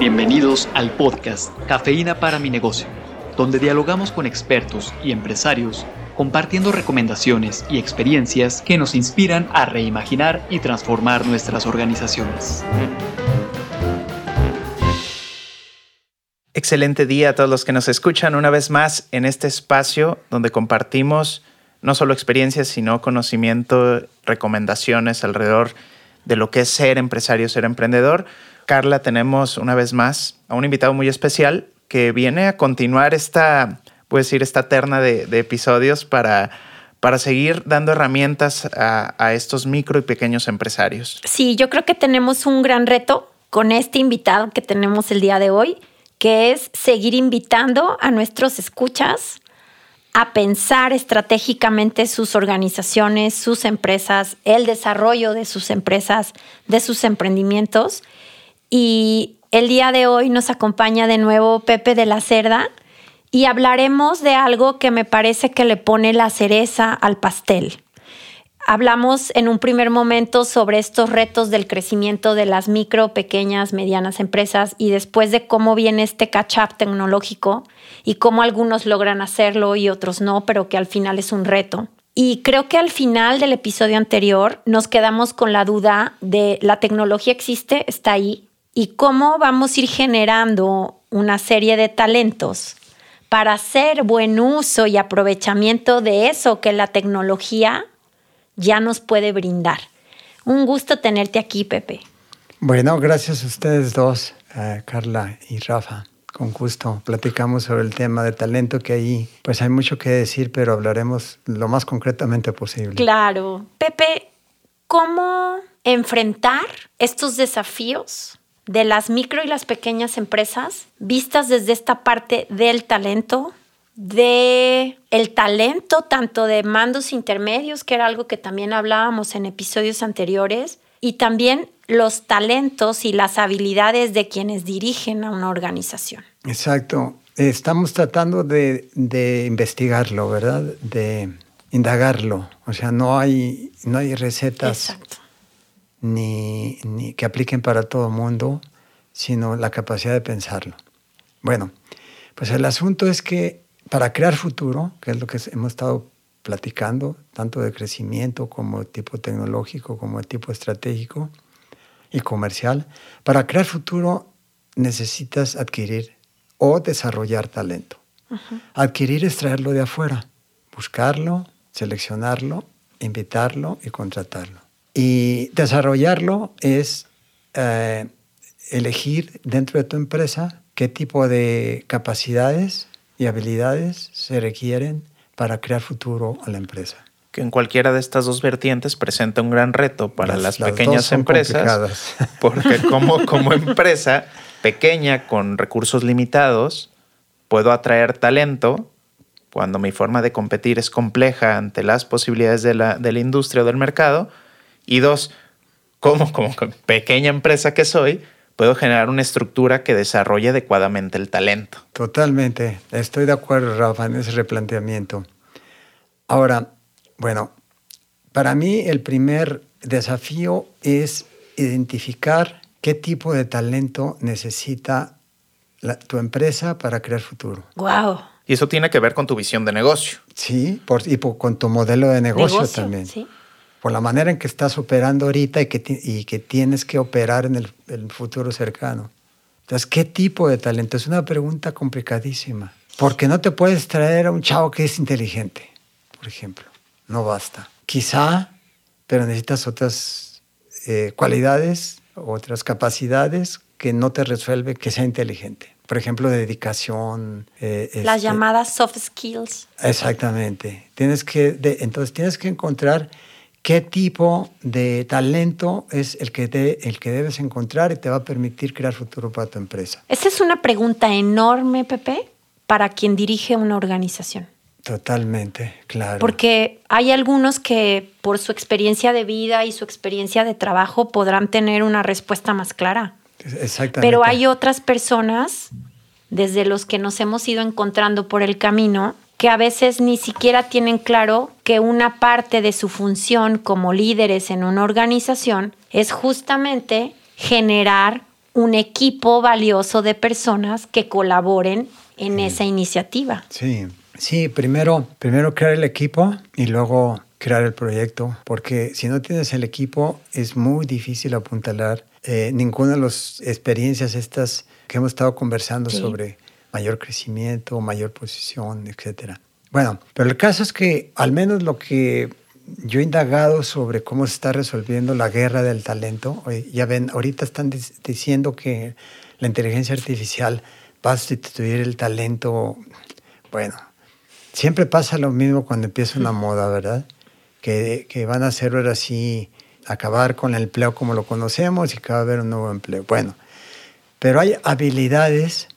Bienvenidos al podcast Cafeína para mi negocio, donde dialogamos con expertos y empresarios compartiendo recomendaciones y experiencias que nos inspiran a reimaginar y transformar nuestras organizaciones. Excelente día a todos los que nos escuchan una vez más en este espacio donde compartimos no solo experiencias, sino conocimiento, recomendaciones alrededor de lo que es ser empresario, ser emprendedor. Carla, tenemos una vez más a un invitado muy especial que viene a continuar esta, puedo decir, esta terna de, episodios para, para seguir dando herramientas a, a estos micro y pequeños empresarios. Sí, yo creo que tenemos un gran reto con este invitado que tenemos el día de hoy, que es seguir invitando a nuestros escuchas a pensar estratégicamente sus organizaciones, sus empresas, el desarrollo de sus empresas, de sus emprendimientos. Y el día de hoy nos acompaña de nuevo Pepe de la Cerda y hablaremos de algo que me parece que le pone la cereza al pastel. Hablamos en un primer momento sobre estos retos del crecimiento de las micro, pequeñas, medianas empresas y después de cómo viene este catch-up tecnológico y cómo algunos logran hacerlo y otros no, pero que al final es un reto. Y creo que al final del episodio anterior nos quedamos con la duda de la tecnología existe, está ahí, y cómo vamos a ir generando una serie de talentos para hacer buen uso y aprovechamiento de eso que la tecnología ya nos puede brindar. Un gusto tenerte aquí, Pepe. Bueno, gracias a ustedes dos, eh, Carla y Rafa. Con gusto. Platicamos sobre el tema de talento que ahí, pues hay mucho que decir, pero hablaremos lo más concretamente posible. Claro. Pepe, ¿cómo enfrentar estos desafíos de las micro y las pequeñas empresas vistas desde esta parte del talento, de el talento tanto de mandos intermedios, que era algo que también hablábamos en episodios anteriores, y también los talentos y las habilidades de quienes dirigen a una organización. Exacto. Estamos tratando de, investigarlo, ¿verdad? De indagarlo. O sea, no hay, no hay recetas ni, ni que apliquen para todo el mundo, sino la capacidad de pensarlo. Bueno, pues el asunto es que para crear futuro, que es lo que hemos estado platicando, tanto de crecimiento como de tipo tecnológico, como de tipo estratégico y comercial, para crear futuro necesitas adquirir o desarrollar talento. Adquirir es traerlo de afuera, buscarlo, seleccionarlo, invitarlo y contratarlo. Y desarrollarlo es eh, elegir dentro de tu empresa qué tipo de capacidades y habilidades se requieren para crear futuro a la empresa. Que en cualquiera de estas dos vertientes presenta un gran reto para las, pequeñas empresas, porque como, como empresa pequeña con recursos limitados, puedo atraer talento cuando mi forma de competir es compleja ante las posibilidades de la, de la industria o del mercado. Y dos, como, como pequeña empresa que soy, puedo generar una estructura que desarrolle adecuadamente el talento. Totalmente, estoy de acuerdo, Rafa, en ese replanteamiento. Ahora, bueno, para mí el primer desafío es identificar qué tipo de talento necesita tu empresa para crear futuro. Wow. Y eso tiene que ver con tu visión de negocio. Sí, por, y con tu modelo de negocio, también. Sí por la manera en que estás operando ahorita y que, y que tienes que operar en el, futuro cercano. Entonces, ¿qué tipo de talento? Es una pregunta complicadísima. Porque no te puedes traer a un chavo que es inteligente, por ejemplo. No basta. Quizá, pero necesitas otras eh, cualidades, otras capacidades que no te resuelve que sea inteligente. Por ejemplo, dedicación. Eh, Las este llamadas soft skills. Exactamente. Tienes que, entonces tienes que encontrar qué tipo de talento es el que, el que debes encontrar y te va a permitir crear futuro para tu empresa. Esa es una pregunta enorme, Pepe, para quien dirige una organización. Totalmente, claro. Porque hay algunos que por su experiencia de vida y su experiencia de trabajo podrán tener una respuesta más clara. Exactamente. Pero hay otras personas, desde los que nos hemos ido encontrando por el camino, que a veces ni siquiera tienen claro que una parte de su función como líderes en una organización es justamente generar un equipo valioso de personas que colaboren en esa iniciativa. Sí, sí, primero, primero crear el equipo y luego crear el proyecto, porque si no tienes el equipo es muy difícil apuntalar eh, ninguna de las experiencias estas que hemos estado conversando sobre mayor crecimiento, mayor posición, etcétera. Bueno, pero el caso es que al menos lo que yo he indagado sobre cómo se está resolviendo la guerra del talento. Ya ven, ahorita están diciendo que la inteligencia artificial va a sustituir el talento. Bueno, siempre pasa lo mismo cuando empieza una moda, ¿verdad? Que, que van a hacer ahora sí acabar con el empleo como lo conocemos y que va a haber un nuevo empleo. Bueno, pero hay habilidades,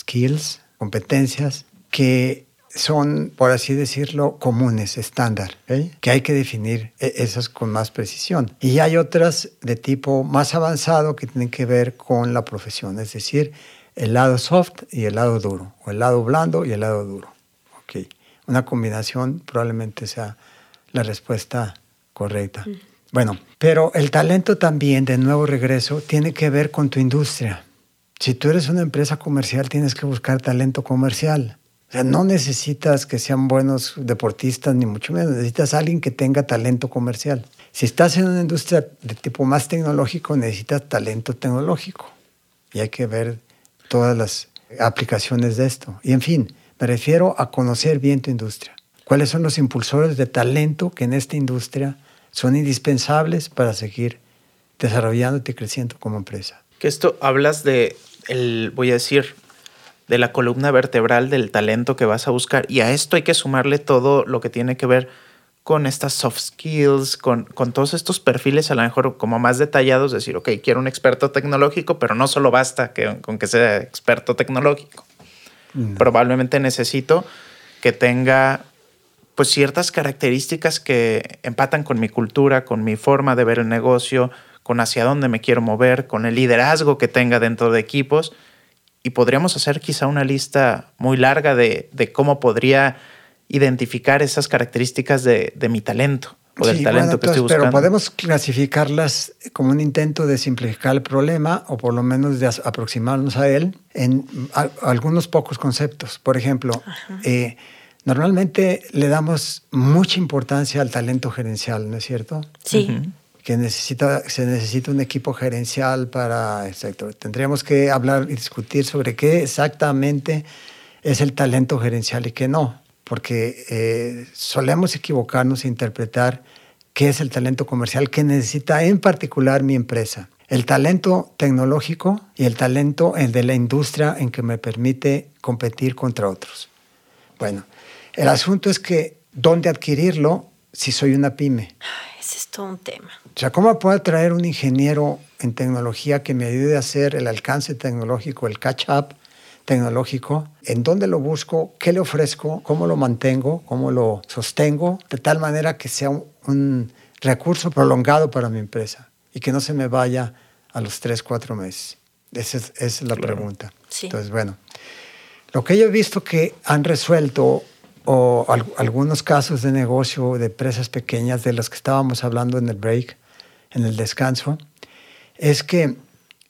skills, competencias que son, por así decirlo, comunes, estándar, que hay que definir e-, esas con más precisión. Y hay otras de tipo más avanzado que tienen que ver con la profesión, es decir, el lado soft y el lado duro, o el lado blando y el lado duro. Okay. Una combinación probablemente sea la respuesta correcta. Bueno, pero el talento también, de nuevo regreso, tiene que ver con tu industria. Si tú eres una empresa comercial, tienes que buscar talento comercial. O sea, no necesitas que sean buenos deportistas, ni mucho menos. Necesitas alguien que tenga talento comercial. Si estás en una industria de tipo más tecnológico, necesitas talento tecnológico. Y hay que ver todas las aplicaciones de esto. Y en fin, me refiero a conocer bien tu industria. ¿Cuáles son los impulsores de talento que en esta industria son indispensables para seguir desarrollándote y creciendo como empresa? Que esto hablas de, el, voy a decir, de la columna vertebral del talento que vas a buscar. Y a esto hay que sumarle todo lo que tiene que ver con estas soft skills, con, con todos estos perfiles a lo mejor como más detallados, decir, ok, quiero un experto tecnológico, pero no solo basta que, con que sea experto tecnológico. Mm. Probablemente necesito que tenga pues ciertas características que empatan con mi cultura, con mi forma de ver el negocio, con hacia dónde me quiero mover, con el liderazgo que tenga dentro de equipos y podríamos hacer quizá una lista muy larga de, cómo podría identificar esas características de, mi talento o del talento que estoy buscando. Pero podemos clasificarlas como un intento de simplificar el problema o por lo menos de aproximarnos a él en algunos pocos conceptos. Por ejemplo, eh, normalmente le damos mucha importancia al talento gerencial, ¿no es cierto? Sí que necesita, se necesita un equipo gerencial para el sector. Tendríamos que hablar y discutir sobre qué exactamente es el talento gerencial y qué no, porque eh, solemos equivocarnos e interpretar qué es el talento comercial que necesita en particular mi empresa. El talento tecnológico y el talento el de la industria en que me permite competir contra otros. Bueno, el asunto es que dónde adquirirlo si soy una pyme. Ese es todo un tema. O sea, ¿cómo puedo traer un ingeniero en tecnología que me ayude a hacer el alcance tecnológico, el catch-up tecnológico? ¿En dónde lo busco? ¿Qué le ofrezco? ¿Cómo lo mantengo? ¿Cómo lo sostengo? De tal manera que sea un, recurso prolongado para mi empresa y que no se me vaya a los tres, cuatro meses. Esa es, la pregunta. Entonces, bueno, lo que yo he visto que han resuelto o algunos casos de negocio de empresas pequeñas de los que estábamos hablando en el break, en el descanso, es que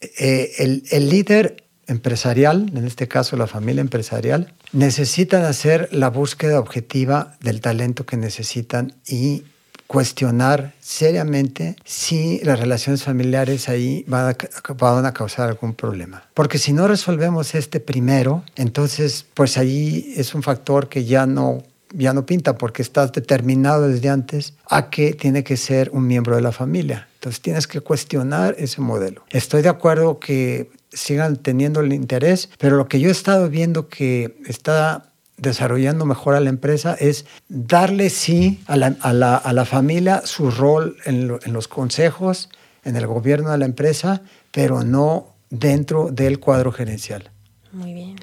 eh, el, el, líder empresarial, en este caso la familia empresarial, necesitan hacer la búsqueda objetiva del talento que necesitan y cuestionar seriamente si las relaciones familiares ahí van a, van a, causar algún problema. Porque si no resolvemos este primero, entonces pues ahí es un factor que ya no ya no pinta porque estás determinado desde antes a que tiene que ser un miembro de la familia. Entonces tienes que cuestionar ese modelo. Estoy de acuerdo que sigan teniendo el interés, pero lo que yo he estado viendo que está desarrollando mejor a la empresa es darle sí a la, a la, a la familia su rol en, en, los consejos, en el gobierno de la empresa, pero no dentro del cuadro gerencial. Muy bien.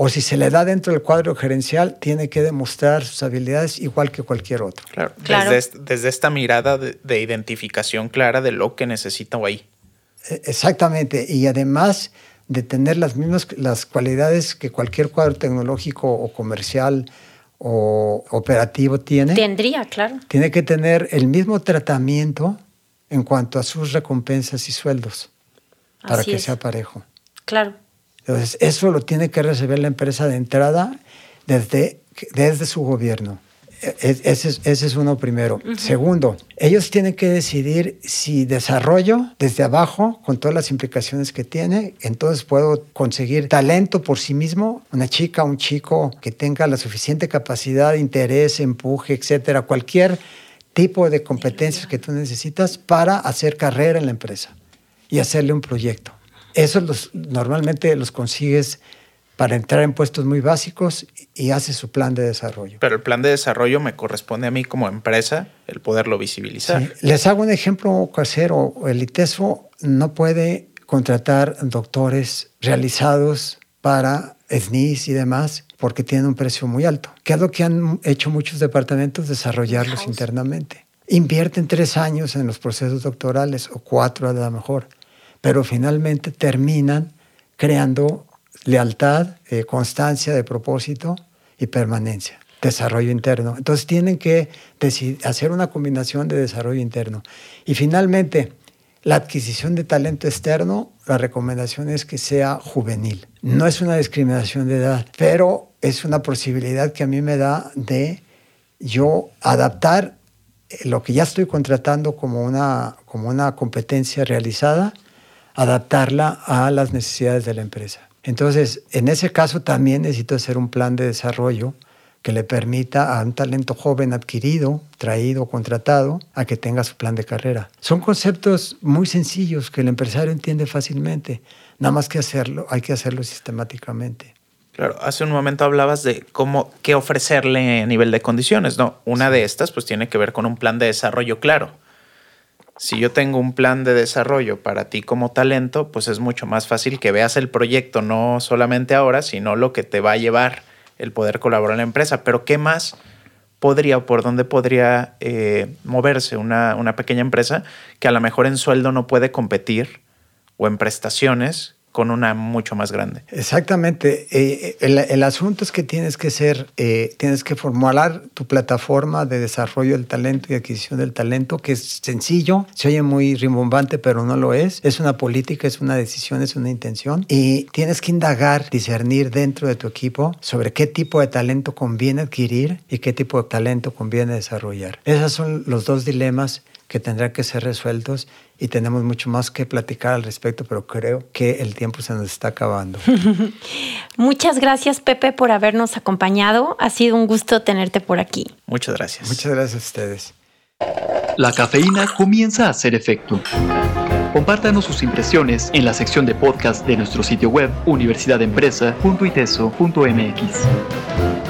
O si se le da dentro del cuadro gerencial, tiene que demostrar sus habilidades igual que cualquier otro. Claro, Desde, desde, esta mirada de, de, identificación clara de lo que necesita ahí. E, exactamente. Y además de tener las mismas las cualidades que cualquier cuadro tecnológico o comercial o operativo tiene. Tendría, claro. Tiene que tener el mismo tratamiento en cuanto a sus recompensas y sueldos. para que sea parejo. Claro. Entonces, eso lo tiene que resolver la empresa de entrada desde, desde su gobierno. E, e, ese es, uno primero. Segundo, ellos tienen que decidir si desarrollo desde abajo, con todas las implicaciones que tiene, entonces puedo conseguir talento por sí mismo, una chica, un chico que tenga la suficiente capacidad, interés, empuje, etcétera, cualquier tipo de competencias que tú necesitas para hacer carrera en la empresa y hacerle un proyecto. Eso los, normalmente los consigues para entrar en puestos muy básicos y hace su plan de desarrollo. Pero el plan de desarrollo me corresponde a mí como empresa el poderlo visibilizar. Les hago un ejemplo casero. El ITESFO no puede contratar doctores realizados para SNIS y demás porque tienen un precio muy alto. ¿Qué es lo que han hecho muchos departamentos? Desarrollarlos internamente. Invierten tres años en los procesos doctorales o cuatro a lo mejor, pero finalmente terminan creando lealtad, eh, constancia de propósito y permanencia, desarrollo interno. Entonces tienen que hacer una combinación de desarrollo interno. Y finalmente, la adquisición de talento externo, la recomendación es que sea juvenil. No es una discriminación de edad, pero es una posibilidad que a mí me da de yo adaptar eh, lo que ya estoy contratando como una, como una competencia realizada, adaptarla a las necesidades de la empresa. Entonces, en ese caso también necesito hacer un plan de desarrollo que le permita a un talento joven adquirido, traído, contratado, a que tenga su plan de carrera. Son conceptos muy sencillos que el empresario entiende fácilmente, nada más que hacerlo, hay que hacerlo sistemáticamente. Claro, hace un momento hablabas de cómo, qué ofrecerle a nivel de condiciones, ¿no? Una de estas pues tiene que ver con un plan de desarrollo claro si yo tengo un plan de desarrollo para ti como talento, pues es mucho más fácil que veas el proyecto no solamente ahora, sino lo que te va a llevar el poder colaborar en la empresa. Pero ¿qué más podría o por dónde podría eh, moverse una, una pequeña empresa que a lo mejor en sueldo no puede competir o en prestaciones con una mucho más grande. Exactamente. Eh, el, asunto es que tienes que ser, eh, tienes que formular tu plataforma de desarrollo del talento y adquisición del talento, que es sencillo, se oye muy rimbombante, pero no lo es. Es una política, es una decisión, es una intención. Y tienes que indagar, discernir dentro de tu equipo sobre qué tipo de talento conviene adquirir y qué tipo de talento conviene desarrollar. Esos son los dos dilemas que tendrán que ser resueltos y tenemos mucho más que platicar al respecto, pero creo que el tiempo se nos está acabando. Muchas gracias, Pepe, por habernos acompañado. Ha sido un gusto tenerte por aquí. Muchas gracias. Muchas gracias a ustedes. La cafeína comienza a hacer efecto. Compártanos sus impresiones en la sección de podcast de nuestro sitio web universidadempresa.iteso.mx.